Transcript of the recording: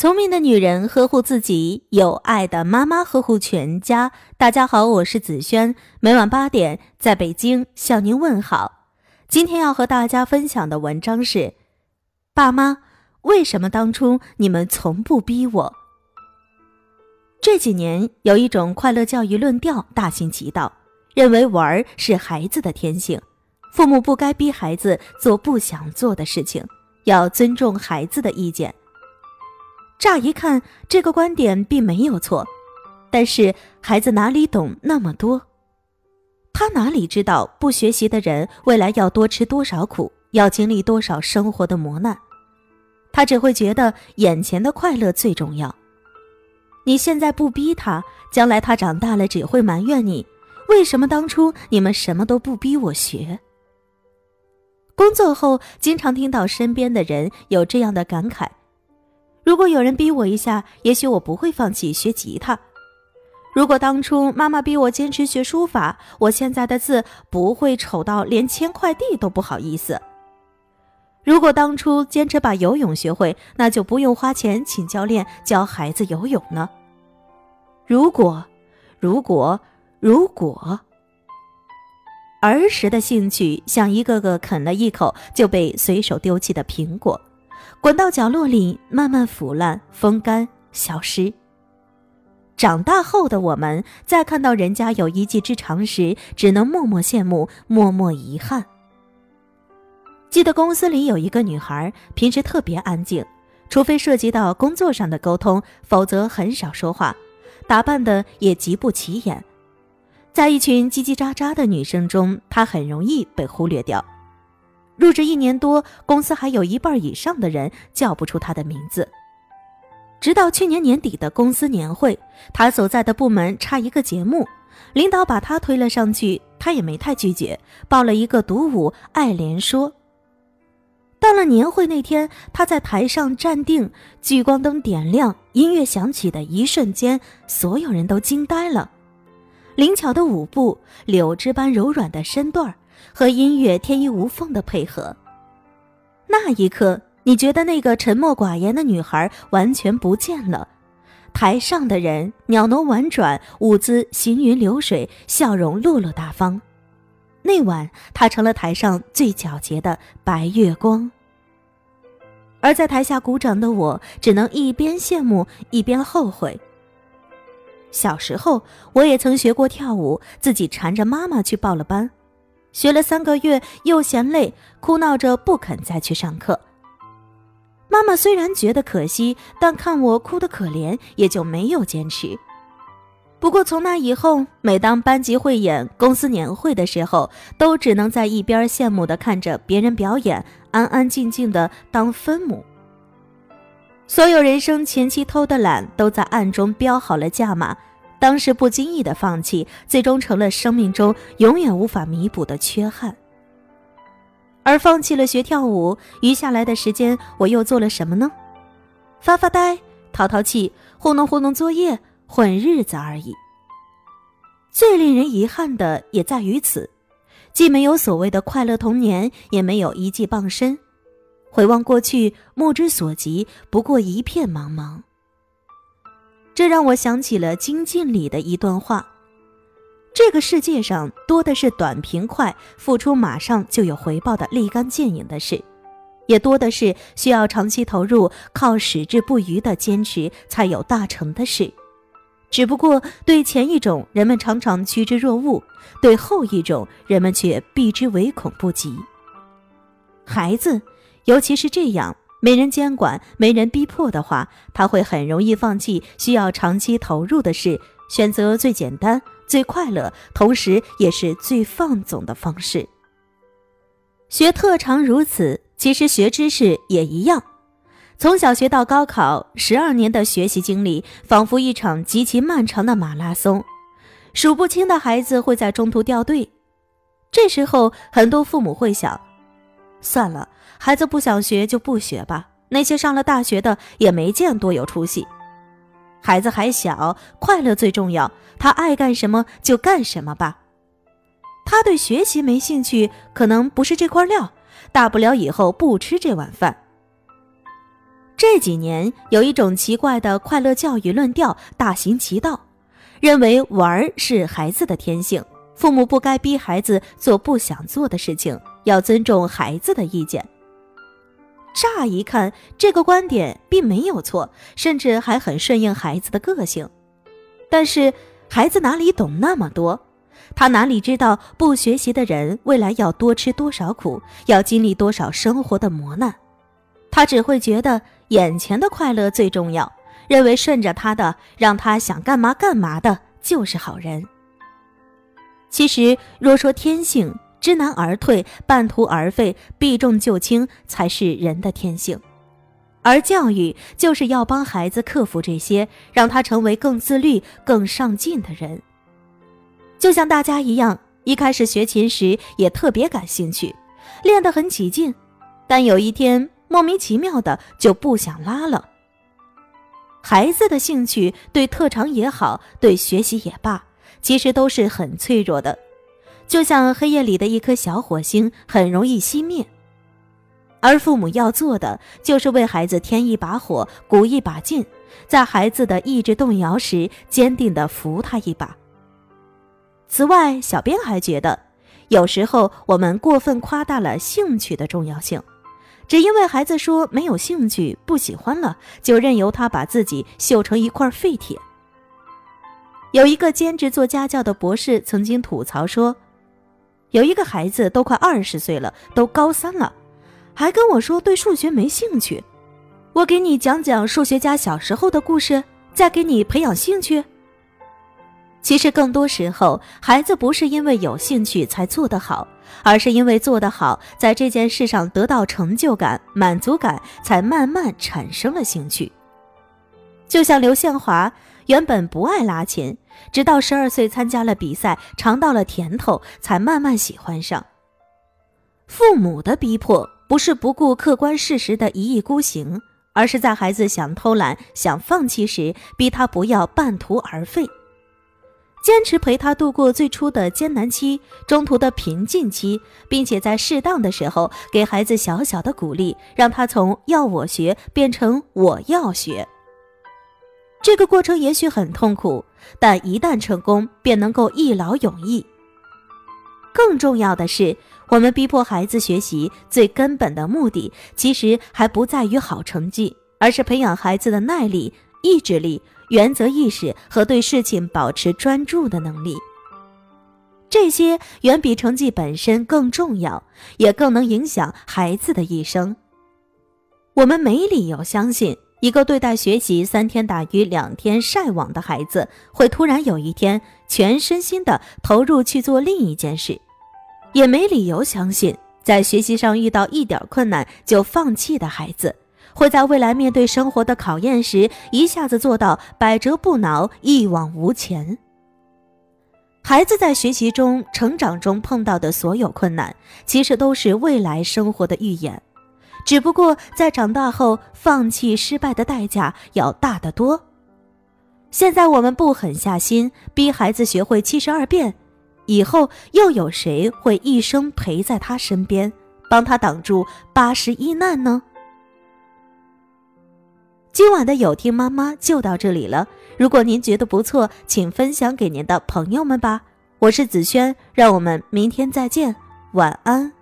聪明的女人呵护自己，有爱的妈妈呵护全家。大家好，我是子轩，每晚八点在北京向您问好。今天要和大家分享的文章是：爸妈，为什么当初你们从不逼我？这几年有一种快乐教育论调大行其道，认为玩是孩子的天性，父母不该逼孩子做不想做的事情，要尊重孩子的意见。乍一看，这个观点并没有错，但是孩子哪里懂那么多？他哪里知道不学习的人未来要多吃多少苦，要经历多少生活的磨难？他只会觉得眼前的快乐最重要。你现在不逼他，将来他长大了只会埋怨你：为什么当初你们什么都不逼我学？工作后，经常听到身边的人有这样的感慨。如果有人逼我一下，也许我不会放弃学吉他。如果当初妈妈逼我坚持学书法，我现在的字不会丑到连签快递都不好意思。如果当初坚持把游泳学会，那就不用花钱请教练教孩子游泳呢。如果，如果，如果，儿时的兴趣像一个个啃了一口就被随手丢弃的苹果。滚到角落里，慢慢腐烂、风干、消失。长大后的我们，在看到人家有一技之长时，只能默默羡慕、默默遗憾。记得公司里有一个女孩，平时特别安静，除非涉及到工作上的沟通，否则很少说话，打扮的也极不起眼。在一群叽叽喳喳的女生中，她很容易被忽略掉。入职一年多，公司还有一半以上的人叫不出他的名字。直到去年年底的公司年会，他所在的部门差一个节目，领导把他推了上去，他也没太拒绝，报了一个独舞《爱莲说》。到了年会那天，他在台上站定，聚光灯点亮，音乐响起的一瞬间，所有人都惊呆了。灵巧的舞步，柳枝般柔软的身段。和音乐天衣无缝的配合，那一刻，你觉得那个沉默寡言的女孩完全不见了。台上的人袅娜婉转，舞姿行云流水，笑容落落大方。那晚，她成了台上最皎洁的白月光。而在台下鼓掌的我，只能一边羡慕一边后悔。小时候，我也曾学过跳舞，自己缠着妈妈去报了班。学了三个月，又嫌累，哭闹着不肯再去上课。妈妈虽然觉得可惜，但看我哭得可怜，也就没有坚持。不过从那以后，每当班级汇演、公司年会的时候，都只能在一边羡慕地看着别人表演，安安静静地当分母。所有人生前期偷的懒，都在暗中标好了价码。当时不经意的放弃，最终成了生命中永远无法弥补的缺憾。而放弃了学跳舞，余下来的时间我又做了什么呢？发发呆、淘淘气、糊弄糊弄作业、混日子而已。最令人遗憾的也在于此，既没有所谓的快乐童年，也没有一技傍身。回望过去，目之所及不过一片茫茫。这让我想起了《精进》里的一段话：这个世界上多的是短平快、付出马上就有回报的立竿见影的事，也多的是需要长期投入、靠矢志不渝的坚持才有大成的事。只不过对前一种人们常常趋之若鹜，对后一种人们却避之唯恐不及。孩子，尤其是这样。没人监管、没人逼迫的话，他会很容易放弃需要长期投入的事，选择最简单、最快乐，同时也是最放纵的方式。学特长如此，其实学知识也一样。从小学到高考，十二年的学习经历仿佛一场极其漫长的马拉松，数不清的孩子会在中途掉队。这时候，很多父母会想：算了。孩子不想学就不学吧，那些上了大学的也没见多有出息。孩子还小，快乐最重要，他爱干什么就干什么吧。他对学习没兴趣，可能不是这块料，大不了以后不吃这碗饭。这几年有一种奇怪的快乐教育论调大行其道，认为玩是孩子的天性，父母不该逼孩子做不想做的事情，要尊重孩子的意见。乍一看，这个观点并没有错，甚至还很顺应孩子的个性。但是，孩子哪里懂那么多？他哪里知道不学习的人未来要多吃多少苦，要经历多少生活的磨难？他只会觉得。眼前的快乐最重要，认为顺着他的，让他想干嘛干嘛的就是好人。其实，若说天性，知难而退、半途而废、避重就轻才是人的天性，而教育就是要帮孩子克服这些，让他成为更自律、更上进的人。就像大家一样，一开始学琴时也特别感兴趣，练得很起劲，但有一天。莫名其妙的就不想拉了。孩子的兴趣对特长也好，对学习也罢，其实都是很脆弱的，就像黑夜里的一颗小火星，很容易熄灭。而父母要做的，就是为孩子添一把火，鼓一把劲，在孩子的意志动摇时，坚定的扶他一把。此外，小编还觉得，有时候我们过分夸大了兴趣的重要性。只因为孩子说没有兴趣、不喜欢了，就任由他把自己锈成一块废铁。有一个兼职做家教的博士曾经吐槽说：“有一个孩子都快二十岁了，都高三了，还跟我说对数学没兴趣。我给你讲讲数学家小时候的故事，再给你培养兴趣。”其实更多时候，孩子不是因为有兴趣才做得好，而是因为做得好，在这件事上得到成就感、满足感，才慢慢产生了兴趣。就像刘宪华，原本不爱拉琴，直到十二岁参加了比赛，尝到了甜头，才慢慢喜欢上。父母的逼迫，不是不顾客观事实的一意孤行，而是在孩子想偷懒、想放弃时，逼他不要半途而废。坚持陪他度过最初的艰难期、中途的平静期，并且在适当的时候给孩子小小的鼓励，让他从要我学变成我要学。这个过程也许很痛苦，但一旦成功，便能够一劳永逸。更重要的是，我们逼迫孩子学习最根本的目的，其实还不在于好成绩，而是培养孩子的耐力、意志力。原则意识和对事情保持专注的能力，这些远比成绩本身更重要，也更能影响孩子的一生。我们没理由相信，一个对待学习三天打鱼两天晒网的孩子，会突然有一天全身心的投入去做另一件事；也没理由相信，在学习上遇到一点困难就放弃的孩子。会在未来面对生活的考验时，一下子做到百折不挠、一往无前。孩子在学习中、成长中碰到的所有困难，其实都是未来生活的预演，只不过在长大后，放弃失败的代价要大得多。现在我们不狠下心，逼孩子学会七十二变，以后又有谁会一生陪在他身边，帮他挡住八十一难呢？今晚的有听妈妈就到这里了。如果您觉得不错，请分享给您的朋友们吧。我是子轩，让我们明天再见，晚安。